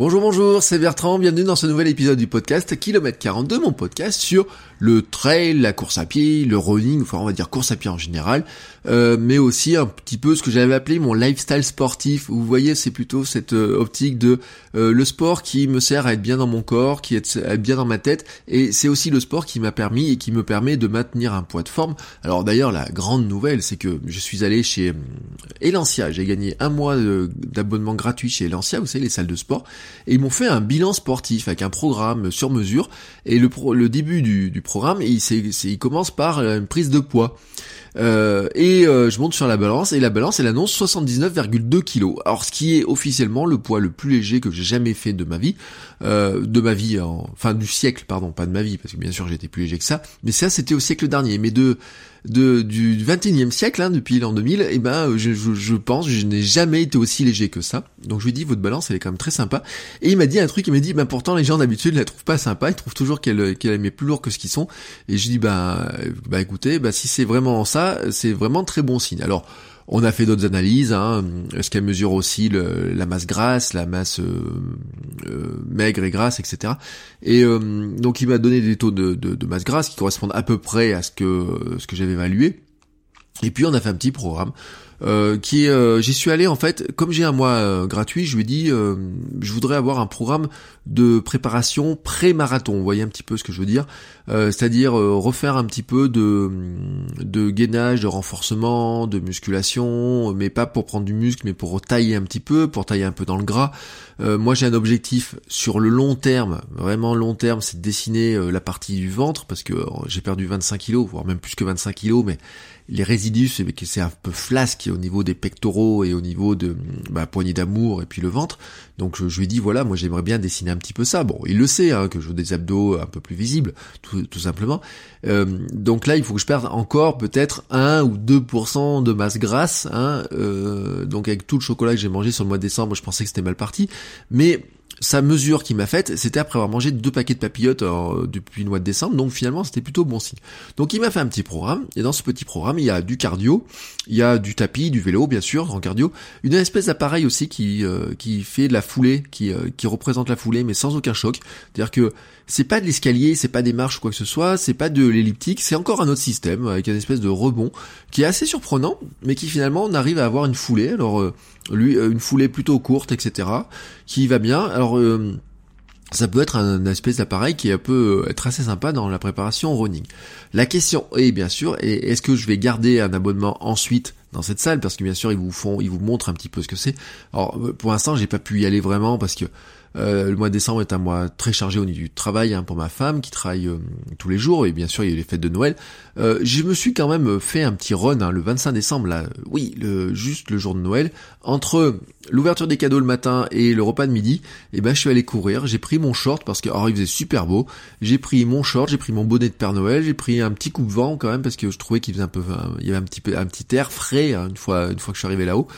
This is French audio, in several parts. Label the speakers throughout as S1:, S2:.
S1: Bonjour, bonjour, c'est Bertrand, bienvenue dans ce nouvel épisode du podcast Kilomètre 42, mon podcast sur le trail, la course à pied, le running, enfin on va dire course à pied en général, euh, mais aussi un petit peu ce que j'avais appelé mon lifestyle sportif. Vous voyez, c'est plutôt cette euh, optique de euh, le sport qui me sert à être bien dans mon corps, qui est bien dans ma tête, et c'est aussi le sport qui m'a permis et qui me permet de maintenir un poids de forme. Alors d'ailleurs, la grande nouvelle, c'est que je suis allé chez Elancia, j'ai gagné un mois d'abonnement gratuit chez Elancia, vous savez, les salles de sport, et ils m'ont fait un bilan sportif avec un programme sur mesure, et le, le début du, du programme, il, il commence par une prise de poids. Euh, et euh, je monte sur la balance et la balance elle annonce 79,2 kg. Alors ce qui est officiellement le poids le plus léger que j'ai jamais fait de ma vie, euh, de ma vie, en, enfin du siècle, pardon, pas de ma vie parce que bien sûr j'étais plus léger que ça, mais ça c'était au siècle dernier. Mais de de, du 21e siècle, hein, depuis l'an 2000, et eh ben, je, je, je pense, je n'ai jamais été aussi léger que ça. Donc je lui dit, votre balance, elle est quand même très sympa. Et il m'a dit un truc, il m'a dit, ben pourtant les gens d'habitude la trouvent pas sympa, ils trouvent toujours qu'elle qu'elle est plus lourde que ce qu'ils sont. Et je dis, bah, bah écoutez, bah si c'est vraiment ça, c'est vraiment très bon signe. Alors on a fait d'autres analyses. Hein. Est-ce qu'elle mesure aussi le, la masse grasse, la masse euh, euh, maigre et grasse, etc. Et euh, donc il m'a donné des taux de, de, de, masse grasse qui correspondent à peu près à ce que ce que j'avais évalué. Et puis on a fait un petit programme euh, qui euh, j'y suis allé en fait comme j'ai un mois euh, gratuit je lui ai dit je voudrais avoir un programme de préparation pré-marathon. Vous voyez un petit peu ce que je veux dire? C'est-à-dire refaire un petit peu de de gainage de renforcement de musculation mais pas pour prendre du muscle mais pour tailler un petit peu pour tailler un peu dans le gras. Moi j'ai un objectif sur le long terme vraiment long terme c'est de dessiner la partie du ventre parce que j'ai perdu 25 kilos voire même plus que 25 kilos mais les résidus, c'est un peu flasque au niveau des pectoraux et au niveau de bah, poignée d'amour et puis le ventre. Donc je, lui dis voilà, moi j'aimerais bien dessiner un petit peu ça. Bon, il le sait hein, que je veux des abdos un peu plus visibles, tout, simplement. Euh, donc là, il faut que je perde encore peut-être 1 ou 2% de masse grasse. Hein, euh, donc avec tout le chocolat que j'ai mangé sur le mois de décembre, je pensais que c'était mal parti. Mais sa mesure qu'il m'a faite, c'était après avoir mangé deux paquets de papillotes euh, depuis le mois de décembre, donc finalement c'était plutôt bon signe. Donc il m'a fait un petit programme, et dans ce petit programme, il y a du cardio, il y a du tapis, du vélo bien sûr, en cardio, une espèce d'appareil aussi qui, euh, qui fait de la foulée, qui, euh, qui représente la foulée, mais sans aucun choc. C'est-à-dire que c'est pas de l'escalier, c'est pas des marches ou quoi que ce soit, c'est pas de l'elliptique, c'est encore un autre système, avec une espèce de rebond, qui est assez surprenant, mais qui finalement on arrive à avoir une foulée. Alors lui, une foulée plutôt courte, etc., qui va bien. Alors euh, ça peut être un, espèce d'appareil qui peut être assez sympa dans la préparation au running. La question est bien sûr, est-ce que je vais garder un abonnement ensuite dans cette salle? Parce que bien sûr ils vous font, ils vous montrent un petit peu ce que c'est. Alors pour l'instant j'ai pas pu y aller vraiment parce que euh, le mois de décembre est un mois très chargé au niveau du travail hein, pour ma femme qui travaille euh, tous les jours et bien sûr il y a les fêtes de Noël. Euh, je me suis quand même fait un petit run hein, le 25 décembre là, oui, le, juste le jour de Noël, entre l'ouverture des cadeaux le matin et le repas de midi. Et eh ben je suis allé courir, j'ai pris mon short parce que alors il faisait super beau. J'ai pris mon short, j'ai pris mon bonnet de Père Noël, j'ai pris un petit coup de vent quand même parce que je trouvais qu'il faisait un peu, il y avait un petit un petit air frais hein, une fois une fois que je suis arrivé là-haut.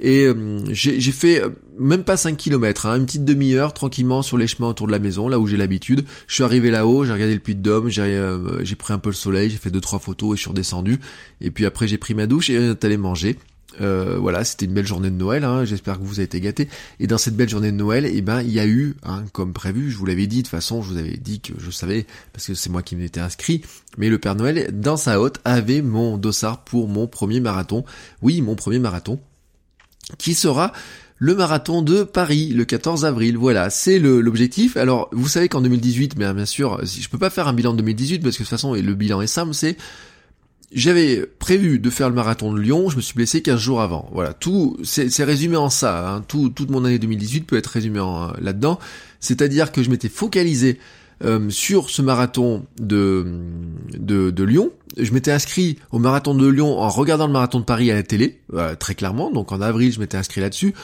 S1: Et euh, j'ai fait euh, même pas 5 km, hein, une petite demi-heure tranquillement sur les chemins autour de la maison, là où j'ai l'habitude. Je suis arrivé là-haut, j'ai regardé le puits de Dôme, j'ai euh, pris un peu le soleil, j'ai fait deux trois photos et je suis redescendu. Et puis après j'ai pris ma douche et on est allé manger. Euh, voilà, c'était une belle journée de Noël. Hein, J'espère que vous avez été gâtés. Et dans cette belle journée de Noël, eh ben, il y a eu, hein, comme prévu, je vous l'avais dit. De façon, je vous avais dit que je savais parce que c'est moi qui m'étais inscrit. Mais le Père Noël, dans sa hotte, avait mon dossard pour mon premier marathon. Oui, mon premier marathon qui sera le marathon de Paris le 14 avril. Voilà, c'est l'objectif. Alors, vous savez qu'en 2018, mais bien sûr, je peux pas faire un bilan de 2018 parce que de toute façon, le bilan est simple, c'est j'avais prévu de faire le marathon de Lyon, je me suis blessé 15 jours avant. Voilà, tout c'est résumé en ça. Hein. Tout, toute mon année 2018 peut être résumé là-dedans. C'est-à-dire que je m'étais focalisé euh, sur ce marathon de, de, de Lyon. Je m'étais inscrit au marathon de Lyon en regardant le marathon de Paris à la télé, très clairement. Donc en avril, je m'étais inscrit là-dessus.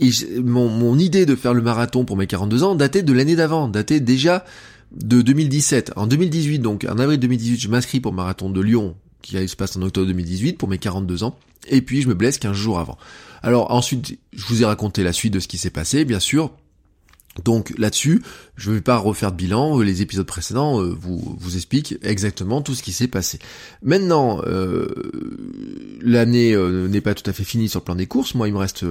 S1: Et mon, mon idée de faire le marathon pour mes 42 ans datait de l'année d'avant, datait déjà de 2017. En 2018, donc en avril 2018, je m'inscris pour le marathon de Lyon, qui se passe en octobre 2018, pour mes 42 ans, et puis je me blesse 15 jours avant. Alors ensuite, je vous ai raconté la suite de ce qui s'est passé, bien sûr. Donc là-dessus, je ne vais pas refaire de bilan, les épisodes précédents euh, vous, vous expliquent exactement tout ce qui s'est passé. Maintenant, euh, l'année euh, n'est pas tout à fait finie sur le plan des courses, moi il me reste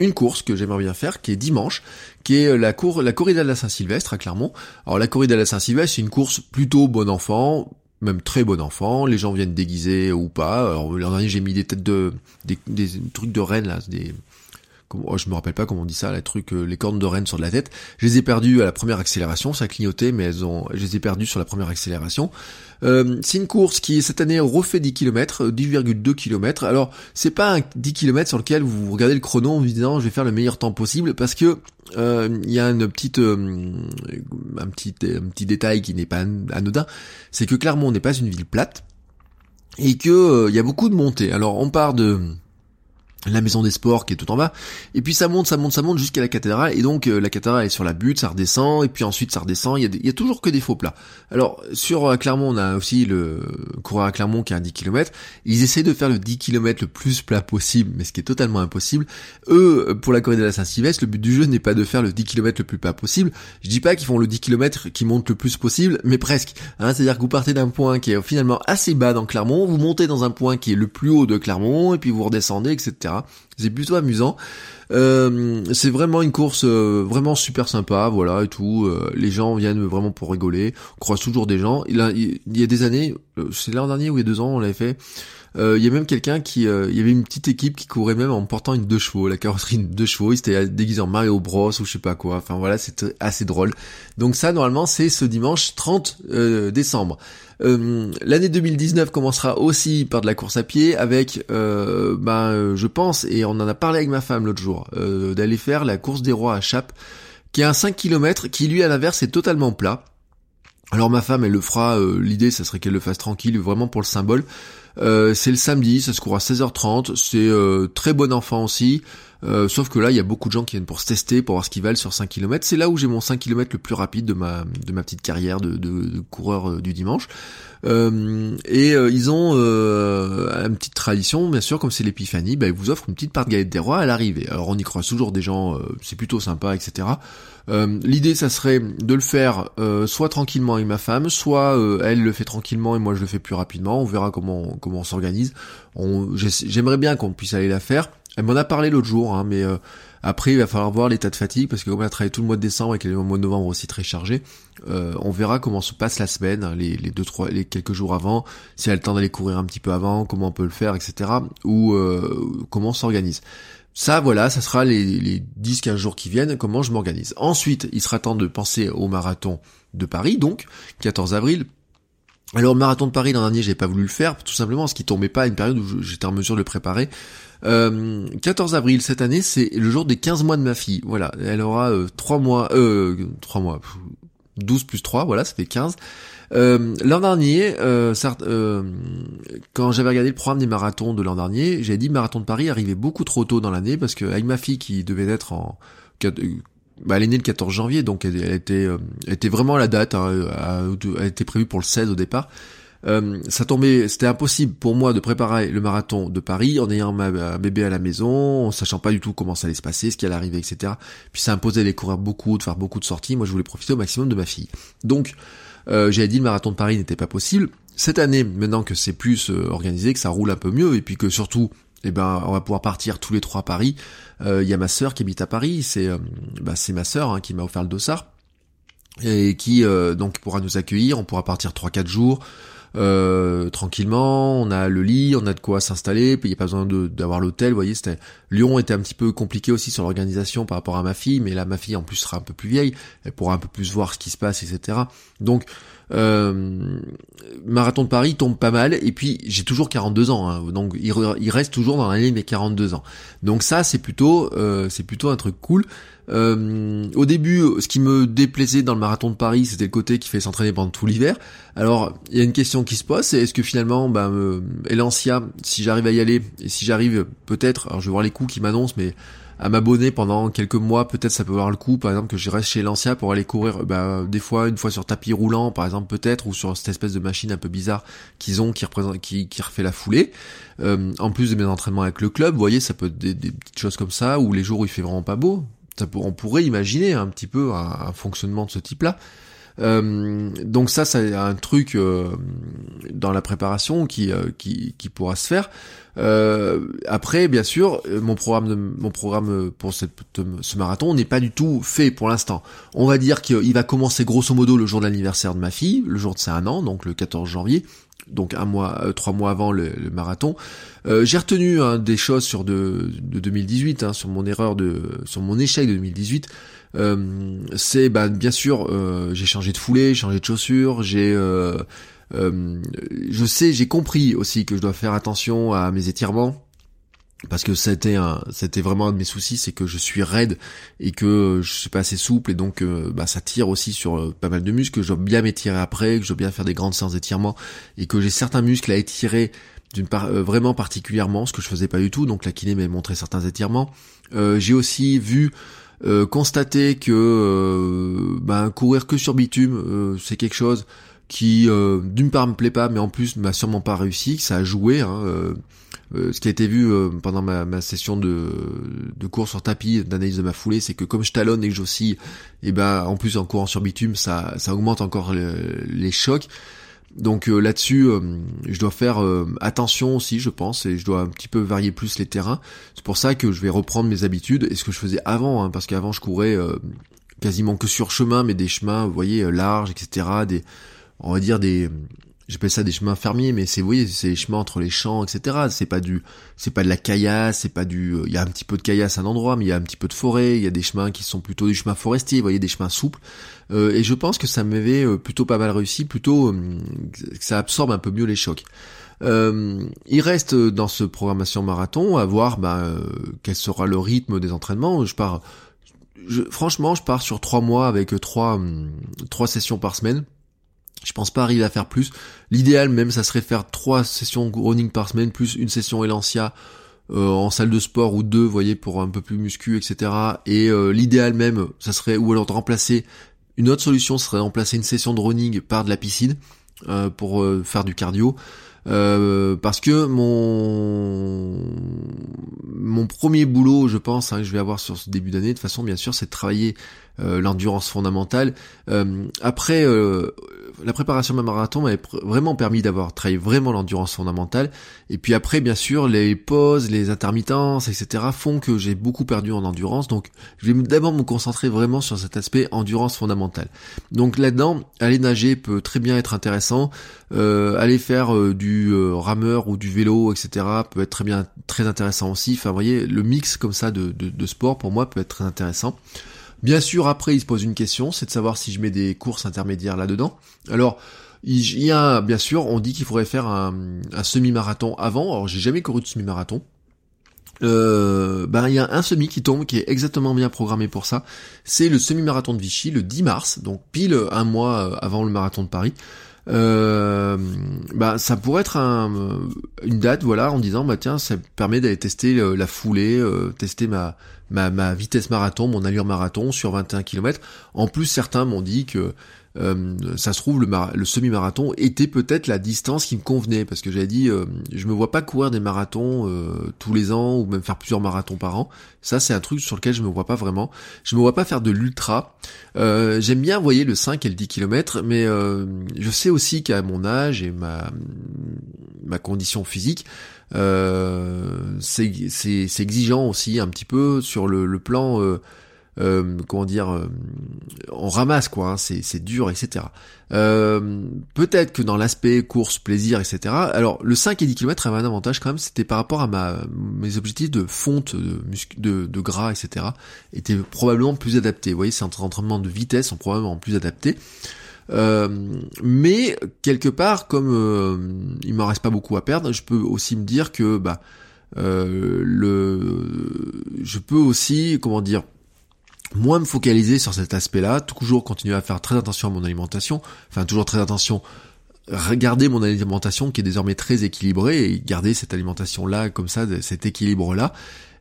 S1: une course que j'aimerais bien faire, qui est dimanche, qui est la cour, la corrida de la Saint-Sylvestre à Clermont. Alors la corrida de la Saint-Sylvestre, c'est une course plutôt bon enfant, même très bon enfant. Les gens viennent déguisés ou pas. Alors l'an dernier, j'ai mis des têtes de, des, trucs de reine là, des oh, je me rappelle pas comment on dit ça, les trucs, euh, les cornes de reine sur de la tête. Je les ai perdus à la première accélération, ça clignotait, mais elles ont, je les ai perdus sur la première accélération. Euh, c'est une course qui cette année refait 10 km, 10,2 km. Alors c'est pas un 10 km sur lequel vous regardez le chrono en vous disant je vais faire le meilleur temps possible parce que euh, il y a une petite, un petit, un petit détail qui n'est pas anodin, c'est que Clermont n'est pas une ville plate et que il y a beaucoup de montées. Alors on part de la maison des sports qui est tout en bas, et puis ça monte, ça monte, ça monte jusqu'à la cathédrale, et donc euh, la cathédrale est sur la butte, ça redescend, et puis ensuite ça redescend, il y a, toujours que des faux plats. Alors sur euh, Clermont, on a aussi le coureur à Clermont qui a un 10 km, ils essaient de faire le 10 km le plus plat possible, mais ce qui est totalement impossible. Eux, pour la corrida de la Saint-Sylvestre, le but du jeu n'est pas de faire le 10 km le plus plat possible, je dis pas qu'ils font le 10 km qui monte le plus possible, mais presque. Hein, C'est-à-dire que vous partez d'un point qui est finalement assez bas dans Clermont, vous montez dans un point qui est le plus haut de Clermont, et puis vous redescendez, etc. C'est plutôt amusant. Euh, c'est vraiment une course euh, vraiment super sympa, voilà et tout. Euh, les gens viennent vraiment pour rigoler. On croise toujours des gens. Il, il, y a des années, c'est l'an dernier ou il y a deux ans, on l'avait fait. Il y a même quelqu'un qui, il y avait une petite équipe qui courait même en portant une deux chevaux, la carrosserie de deux chevaux. Il s'était déguisé en Mario Bros ou je sais pas quoi. Enfin voilà, c'est assez drôle. Donc ça, normalement, c'est ce dimanche 30 décembre. Euh, l'année 2019 commencera aussi par de la course à pied avec, euh, ben, je pense, et on en a parlé avec ma femme l'autre jour, euh, d'aller faire la course des rois à Chape, qui est un 5 km qui lui à l'inverse est totalement plat. Alors ma femme elle le fera, l'idée ça serait qu'elle le fasse tranquille, vraiment pour le symbole. c'est le samedi, ça se court à 16h30, c'est très bon enfant aussi. Euh, sauf que là, il y a beaucoup de gens qui viennent pour se tester, pour voir ce qu'ils valent sur 5 km. C'est là où j'ai mon 5 km le plus rapide de ma, de ma petite carrière de, de, coureur euh, du dimanche. Euh, et ils ont une petite tradition, bien sûr, comme c'est l'épiphanie, bah, ils vous offrent une petite part de galette des rois à l'arrivée. Alors on y croise toujours des gens, c'est plutôt sympa, etc. L'idée, ça serait de le faire soit tranquillement avec ma femme, soit elle le fait tranquillement et moi je le fais plus rapidement. On verra comment comment on s'organise. J'aimerais bien qu'on puisse aller la faire. Elle m'en a parlé l'autre jour, hein, mais euh, après il va falloir voir l'état de fatigue parce que comme elle a travaillé tout le mois de décembre et qu'elle est au mois de novembre aussi très chargée, euh, on verra comment se passe la semaine, hein, les, les deux trois, les quelques jours avant, si elle a le temps d'aller courir un petit peu avant, comment on peut le faire, etc. Ou euh, comment on s'organise. Ça, voilà, ça sera les, les 10-15 jours qui viennent, comment je m'organise. Ensuite, il sera temps de penser au marathon de Paris, donc, 14 avril, alors le marathon de Paris l'an dernier j'ai pas voulu le faire tout simplement parce qu'il tombait pas à une période où j'étais en mesure de le préparer. Euh, 14 avril cette année c'est le jour des 15 mois de ma fille. Voilà, elle aura euh, 3 mois, euh, 3 mois, 12 plus 3, voilà, ça fait 15. Euh, l'an dernier, euh, euh, quand j'avais regardé le programme des marathons de l'an dernier, j'ai dit marathon de Paris arrivait beaucoup trop tôt dans l'année parce que avec ma fille qui devait être en bah, elle est née le 14 janvier, donc elle, était, euh, était vraiment la date. Hein, elle, était prévue pour le 16 au départ. Euh, ça tombait, c'était impossible pour moi de préparer le marathon de Paris en ayant ma, bébé à la maison, en sachant pas du tout comment ça allait se passer, ce qui allait arriver, etc. Puis ça imposait les courir beaucoup, de faire beaucoup de sorties. Moi, je voulais profiter au maximum de ma fille. Donc, euh, j'avais dit le marathon de Paris n'était pas possible. Cette année, maintenant que c'est plus euh, organisé, que ça roule un peu mieux, et puis que surtout eh ben on va pouvoir partir tous les trois à Paris. Euh, il y a ma sœur qui habite à Paris, c'est euh, bah, c'est ma sœur hein, qui m'a offert le dossard et qui euh, donc pourra nous accueillir. On pourra partir trois quatre jours. Tranquillement, on a le lit, on a de quoi s'installer, puis il n'y a pas besoin d'avoir l'hôtel, vous voyez, c'était Lyon était un petit peu compliqué aussi sur l'organisation par rapport à ma fille, mais là ma fille en plus sera un peu plus vieille, elle pourra un peu plus voir ce qui se passe, etc. Donc euh, marathon de Paris tombe pas mal et puis j'ai toujours 42 ans hein, donc il, reste toujours dans l'année mes 42 ans. Donc ça c'est plutôt euh, c'est plutôt un truc cool. Euh, au début ce qui me déplaisait dans le marathon de Paris c'était le côté qui fait s'entraîner pendant tout l'hiver. Alors il y a une question qui se pose c'est est-ce que finalement bah, euh, Elancia si j'arrive à y aller et si j'arrive peut-être alors je vais voir les coups qui m'annoncent mais à m'abonner pendant quelques mois, peut-être ça peut avoir le coup, par exemple que je reste chez Lancia pour aller courir, bah, des fois une fois sur tapis roulant, par exemple peut-être, ou sur cette espèce de machine un peu bizarre qu'ils ont, qui représente, qui, qui refait la foulée. Euh, en plus de mes entraînements avec le club, vous voyez, ça peut être des, petites choses comme ça, ou les jours où il fait vraiment pas beau, ça, on pourrait imaginer un petit peu un fonctionnement de ce type-là. Euh, donc ça, c'est un truc euh, dans la préparation qui, euh, qui, qui pourra se faire. Après, bien sûr, mon programme, de, mon programme pour cette, ce marathon n'est pas du tout fait pour l'instant. On va dire qu'il va commencer grosso modo le jour de l'anniversaire de ma fille, le jour de ses un an, donc le 14 janvier donc un mois, trois mois avant le, marathon. j'ai retenu hein, des choses sur de, de 2018, hein, sur mon erreur de, sur mon échec de 2018. Euh, c'est bah, bien sûr, euh, j'ai changé de foulée, changé de chaussures, j'ai euh, je sais, j'ai compris aussi que je dois faire attention à mes étirements parce que c'était un, c'était vraiment un de mes soucis, c'est que je suis raide et que je suis pas assez souple et donc bah, ça tire aussi sur pas mal de muscles, que je dois bien m'étirer après, que je dois bien faire des grandes séances d'étirement et que j'ai certains muscles à étirer d'une part vraiment particulièrement, ce que je faisais pas du tout. Donc la kiné m'a montré certains étirements. j'ai aussi vu euh, constater que euh, ben, courir que sur bitume, euh, c'est quelque chose qui d'une part me plaît pas, mais en plus m'a sûrement pas réussi, que ça a joué. Hein, ce qui a été vu pendant ma, ma session de, de cours sur tapis, d'analyse de ma foulée, c'est que comme je talonne et que j'oscille, et ben en plus en courant sur bitume, ça, ça augmente encore les chocs. Donc euh, là-dessus, euh, je dois faire euh, attention aussi, je pense, et je dois un petit peu varier plus les terrains. C'est pour ça que je vais reprendre mes habitudes et ce que je faisais avant, hein, parce qu'avant je courais quasiment que sur chemin, mais des chemins, vous voyez, larges, etc. Des, on va dire des, j'appelle ça des chemins fermiers, mais c'est, vous voyez, c'est les chemins entre les champs, etc. C'est pas du, c'est pas de la caillasse, c'est pas du, il y a un petit peu de caillasse à un endroit, mais il y a un petit peu de forêt, il y a des chemins qui sont plutôt des chemins forestiers, vous voyez, des chemins souples. Euh, et je pense que ça m'avait euh, plutôt pas mal réussi, plutôt euh, que ça absorbe un peu mieux les chocs. il reste dans ce programmation marathon à voir bah, quel sera le rythme des entraînements. Je pars, je, franchement, je pars sur trois mois avec trois trois sessions par semaine. Je pense pas arriver à faire plus. L'idéal même, ça serait faire trois sessions running par semaine plus une session Elancia en salle de sport ou deux, vous voyez, pour un peu plus muscu, etc. Et l'idéal même, ça serait ou alors de remplacer une autre solution serait de remplacer une session de running par de la piscine euh, pour euh, faire du cardio. Euh, parce que mon mon premier boulot, je pense, hein, que je vais avoir sur ce début d'année, de façon bien sûr, c'est de travailler l'endurance fondamentale. après, la préparation de ma marathon m'avait vraiment permis d'avoir travaillé vraiment l'endurance fondamentale. Et puis après, bien sûr, les pauses, les intermittences, etc. font que j'ai beaucoup perdu en endurance. Donc, je vais d'abord me concentrer vraiment sur cet aspect endurance fondamentale. Donc là-dedans, aller nager peut très bien être intéressant. Euh, aller faire euh, du euh, rameur ou du vélo, etc. peut être très bien, très intéressant aussi. Enfin, voyez, le mix comme ça de, de, de sport pour moi peut être très intéressant. Bien sûr, après, il se pose une question, c'est de savoir si je mets des courses intermédiaires là-dedans. Alors, il y a, bien sûr, on dit qu'il faudrait faire un, semi-marathon avant. Alors, j'ai jamais couru de semi-marathon. Euh, ben il y a un semi qui tombe qui est exactement bien programmé pour ça. C'est le semi-marathon de Vichy le 10 mars, donc pile un mois euh, avant le marathon de Paris. Euh, bah ça pourrait être un, une date voilà en disant bah tiens ça permet d'aller tester la foulée, tester ma ma, ma vitesse marathon, mon allure marathon sur 21 km. En plus, certains m'ont dit que euh, ça se trouve le, le semi-marathon était peut-être la distance qui me convenait parce que j'avais dit euh, je me vois pas courir des marathons euh, tous les ans ou même faire plusieurs marathons par an. Ça c'est un truc sur lequel je me vois pas vraiment. Je me vois pas faire de l'ultra. J'aime bien voyez le 5 et le 10 km mais je sais aussi qu'à mon âge et ma ma condition physique euh, c'est exigeant aussi un petit peu sur le, le plan euh, comment dire euh, on ramasse quoi hein, c'est dur etc euh, peut-être que dans l'aspect course plaisir etc alors le 5 et 10 km avait un avantage quand même c'était par rapport à ma mes objectifs de fonte de, de, de gras etc étaient probablement plus adaptés. Vous voyez c'est un entraînement de vitesse sont probablement plus adaptés. Euh, mais quelque part, comme il m'en reste pas beaucoup à perdre, je peux aussi me dire que bah le, je peux aussi, comment dire, moins me focaliser sur cet aspect-là, toujours continuer à faire très attention à mon alimentation, enfin toujours très attention regarder mon alimentation qui est désormais très équilibrée et garder cette alimentation là comme ça cet équilibre là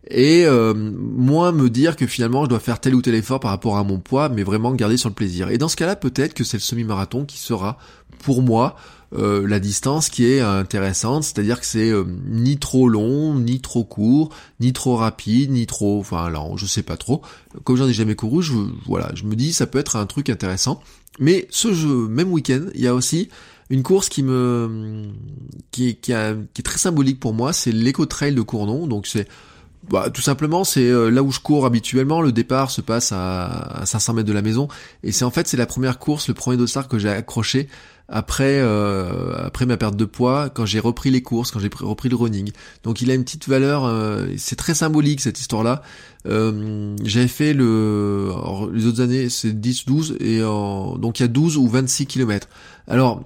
S1: et euh, moins me dire que finalement je dois faire tel ou tel effort par rapport à mon poids, mais vraiment garder sur le plaisir. Et dans ce cas-là, peut-être que c'est le semi-marathon qui sera pour moi euh, la distance qui est intéressante, c'est-à-dire que c'est euh, ni trop long, ni trop court, ni trop rapide, ni trop, enfin alors je sais pas trop. Comme j'en ai jamais couru, je, voilà, je me dis ça peut être un truc intéressant. Mais ce jeu, même week-end, il y a aussi une course qui me qui, qui, qui est très symbolique pour moi, c'est l'éco trail de Cournon. Donc c'est bah, tout simplement, c'est euh, là où je cours habituellement. Le départ se passe à, 500 mètres de la maison, et c'est en fait c'est la première course, le premier dossard que j'ai accroché après euh, après ma perte de poids, quand j'ai repris les courses, quand j'ai repris le running. Donc il a une petite valeur, euh, c'est très symbolique cette histoire-là. J'avais fait le les autres années, c'est 10, 12 et donc il y a 12 ou 26 kilomètres. Alors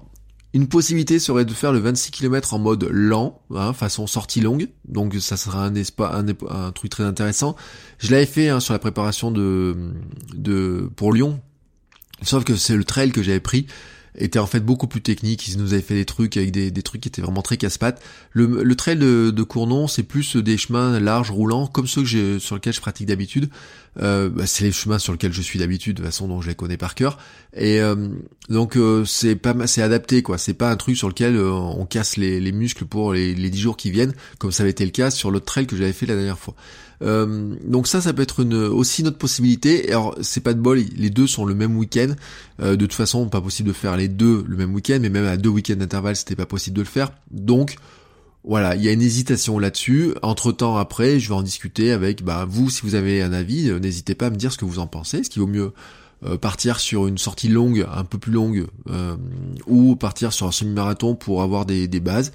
S1: une possibilité serait de faire le 26 km en mode lent, hein, façon sortie longue, donc ça sera un, un, un truc très intéressant. Je l'avais fait hein, sur la préparation de, de pour Lyon, sauf que c'est le trail que j'avais pris était en fait beaucoup plus technique. Ils nous avaient fait des trucs avec des, des trucs qui étaient vraiment très casse-pattes. Le, trail de, Cournon, c'est plus des chemins larges, roulants, comme ceux que sur lesquels je pratique d'habitude. Euh, bah, c'est les chemins sur lesquels je suis d'habitude, de façon dont je les connais par cœur. Et euh, donc euh, c'est pas, c'est adapté quoi. C'est pas un truc sur lequel euh, on casse les, les muscles pour les, les 10 jours qui viennent, comme ça avait été le cas sur l'autre trail que j'avais fait la dernière fois. Euh, donc ça, ça peut être une, aussi notre possibilité. Alors c'est pas de bol, les deux sont le même week-end. Euh, de toute façon, pas possible de faire les deux le même week-end, mais même à deux week-ends d'intervalle, c'était pas possible de le faire. Donc voilà, il y a une hésitation là-dessus. Entre temps, après, je vais en discuter avec bah, vous si vous avez un avis. Euh, n'hésitez pas à me dire ce que vous en pensez. Est-ce qu'il vaut mieux partir sur une sortie longue, un peu plus longue, ou partir sur un semi-marathon pour avoir des, des bases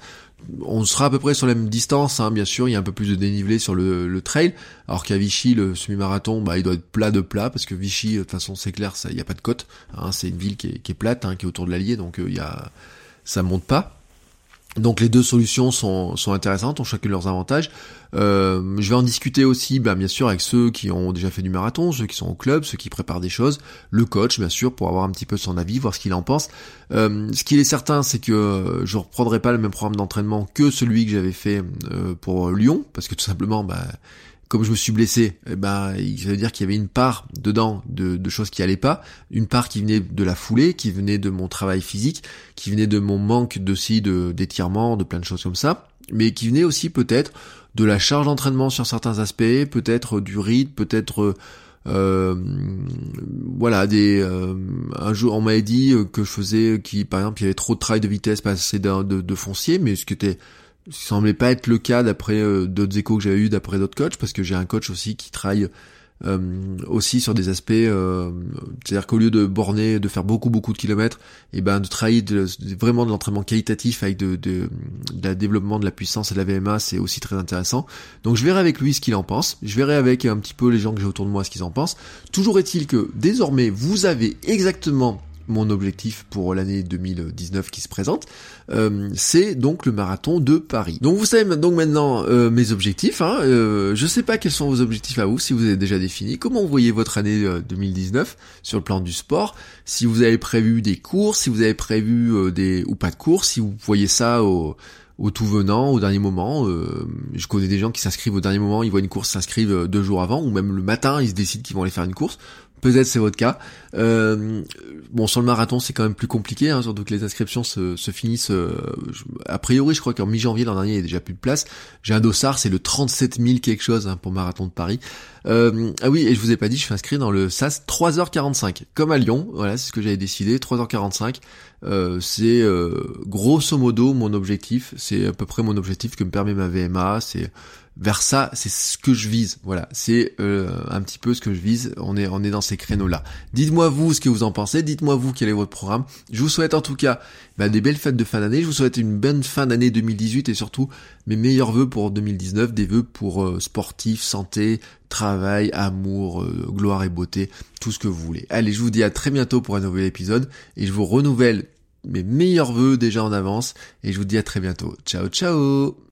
S1: on sera à peu près sur la même distance, hein, bien sûr, il y a un peu plus de dénivelé sur le, trail, alors qu'à Vichy, le semi-marathon, bah, il doit être plat de plat, parce que Vichy, de toute façon, c'est clair, il n'y a pas de côte, hein, c'est une ville qui est, plate, hein, qui est autour de l'Allier, donc euh, il y a, ça monte pas. Donc les deux solutions sont, sont intéressantes, ont chacune leurs avantages. Euh, je vais en discuter aussi, bah, bien sûr, avec ceux qui ont déjà fait du marathon, ceux qui sont au club, ceux qui préparent des choses, le coach, bien sûr, pour avoir un petit peu son avis, voir ce qu'il en pense. Euh, ce qui est certain, c'est que je reprendrai pas le même programme d'entraînement que celui que j'avais fait euh, pour Lyon, parce que tout simplement, bah, comme je me suis blessé, eh ben, ça veut dire qu'il y avait une part dedans de, choses qui allaient pas, une part qui venait de la foulée, qui venait de mon travail physique, qui venait de mon manque aussi de d'étirement, de plein de choses comme ça, mais qui venait aussi peut-être de la charge d'entraînement sur certains aspects, peut-être du rythme, peut-être euh, voilà des euh, un jour on m'avait dit que je faisais qui par exemple il y avait trop de travail de vitesse pas assez de, de, de foncier mais ce qui était ce qui semblait pas être le cas d'après euh, d'autres échos que j'avais eu d'après d'autres coachs, parce que j'ai un coach aussi qui travaille euh, aussi sur des aspects, euh, c'est-à-dire qu'au lieu de borner, de faire beaucoup beaucoup de kilomètres, et eh ben de travailler vraiment de l'entraînement qualitatif avec de, de, de, développement de la puissance et de la VMA, c'est aussi très intéressant. Donc je verrai avec lui ce qu'il en pense, je verrai avec un petit peu les gens que j'ai autour de moi ce qu'ils en pensent. Toujours est-il que désormais vous avez exactement mon objectif pour l'année 2019 qui se présente, euh, c'est donc le marathon de Paris. Donc vous savez donc maintenant euh, mes objectifs. Hein, euh, je sais pas quels sont vos objectifs à vous, si vous avez déjà défini. Comment vous voyez votre année 2019 sur le plan du sport? Si vous avez prévu des courses, si vous avez prévu des ou pas de courses, si vous voyez ça au au tout venant, au dernier moment. je connais des gens qui s'inscrivent au dernier moment, ils voient une course, s'inscrivent deux jours avant, ou même le matin, ils se décident qu'ils vont aller faire une course. Peut-être c'est votre cas. Euh, bon, sur le marathon, c'est quand même plus compliqué, hein, surtout que les inscriptions se, se finissent. Euh, a priori, je crois qu'en mi-janvier l'an dernier, il y a déjà plus de place. J'ai un dossard, c'est le 37 000 quelque chose hein, pour marathon de Paris. Euh, ah oui, et je vous ai pas dit, je suis inscrit dans le SAS 3h45, comme à Lyon. Voilà, c'est ce que j'avais décidé, 3h45. Euh, c'est grosso modo mon objectif. C'est à peu près mon objectif que me permet ma VMA. C'est vers ça, c'est ce que je vise. Voilà, c'est euh, un petit peu ce que je vise. On est, on est dans ces créneaux-là. Dites-moi vous ce que vous en pensez. Dites-moi vous quel est votre programme. Je vous souhaite en tout cas bah, des belles fêtes de fin d'année. Je vous souhaite une bonne fin d'année 2018 et surtout mes meilleurs vœux pour 2019, des vœux pour euh, sportifs, santé, travail, amour, euh, gloire et beauté, tout ce que vous voulez. Allez, je vous dis à très bientôt pour un nouvel épisode et je vous renouvelle mes meilleurs vœux déjà en avance et je vous dis à très bientôt. Ciao ciao